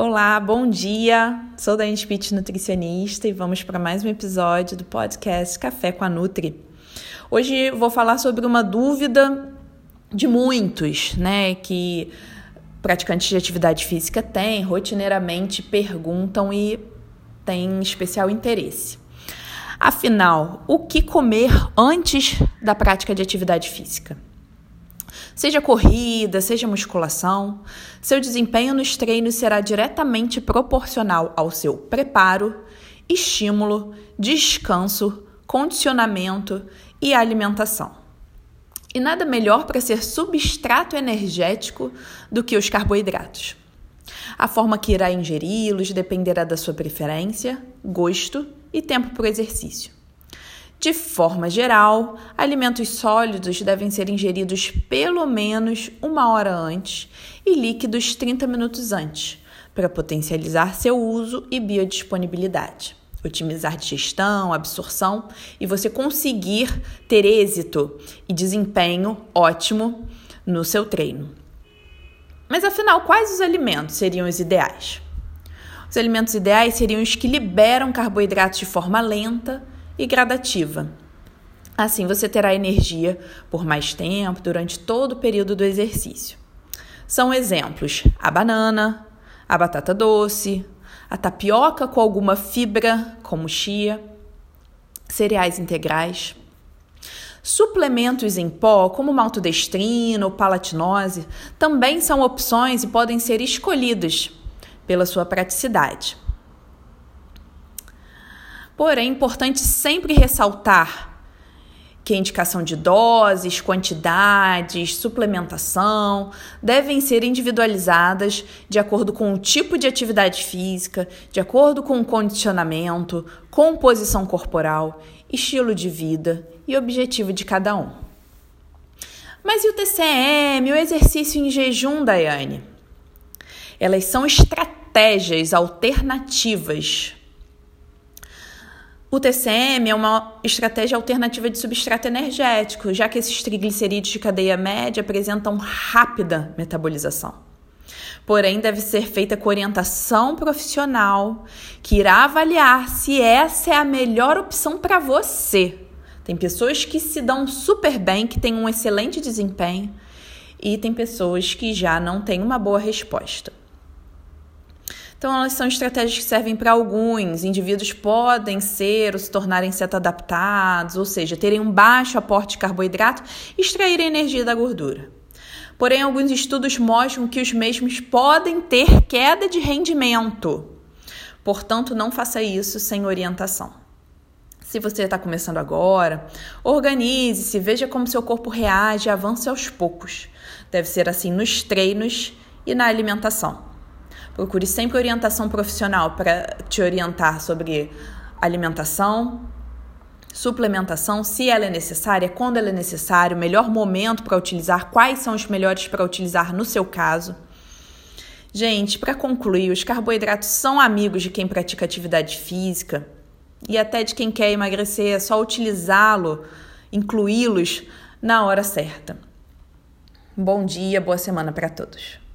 Olá, bom dia. Sou Dani Spitz, nutricionista, e vamos para mais um episódio do podcast Café com a Nutri. Hoje vou falar sobre uma dúvida de muitos, né, que praticantes de atividade física têm, rotineiramente perguntam e têm especial interesse. Afinal, o que comer antes da prática de atividade física? Seja corrida, seja musculação, seu desempenho nos treinos será diretamente proporcional ao seu preparo, estímulo, descanso, condicionamento e alimentação. E nada melhor para ser substrato energético do que os carboidratos. A forma que irá ingeri-los dependerá da sua preferência, gosto e tempo para o exercício. De forma geral, alimentos sólidos devem ser ingeridos pelo menos uma hora antes e líquidos 30 minutos antes, para potencializar seu uso e biodisponibilidade, otimizar digestão, absorção e você conseguir ter êxito e desempenho ótimo no seu treino. Mas afinal, quais os alimentos seriam os ideais? Os alimentos ideais seriam os que liberam carboidratos de forma lenta e gradativa. Assim, você terá energia por mais tempo durante todo o período do exercício. São exemplos a banana, a batata doce, a tapioca com alguma fibra, como chia, cereais integrais. Suplementos em pó, como maltodestrina ou palatinose, também são opções e podem ser escolhidos pela sua praticidade. Porém, é importante sempre ressaltar que indicação de doses, quantidades, suplementação devem ser individualizadas de acordo com o tipo de atividade física, de acordo com o condicionamento, composição corporal, estilo de vida e objetivo de cada um. Mas e o TCM, o exercício em jejum, Daiane? Elas são estratégias alternativas o TCM é uma estratégia alternativa de substrato energético, já que esses triglicerídeos de cadeia média apresentam rápida metabolização. Porém, deve ser feita com orientação profissional que irá avaliar se essa é a melhor opção para você. Tem pessoas que se dão super bem, que têm um excelente desempenho, e tem pessoas que já não têm uma boa resposta. Então, elas são estratégias que servem para alguns. Indivíduos podem ser ou se tornarem adaptados, ou seja, terem um baixo aporte de carboidrato e extraírem energia da gordura. Porém, alguns estudos mostram que os mesmos podem ter queda de rendimento. Portanto, não faça isso sem orientação. Se você está começando agora, organize-se, veja como seu corpo reage, avance aos poucos. Deve ser assim nos treinos e na alimentação. Procure sempre orientação profissional para te orientar sobre alimentação, suplementação, se ela é necessária, quando ela é necessária, o melhor momento para utilizar, quais são os melhores para utilizar no seu caso. Gente, para concluir, os carboidratos são amigos de quem pratica atividade física e até de quem quer emagrecer, é só utilizá-lo, incluí-los na hora certa. Bom dia, boa semana para todos.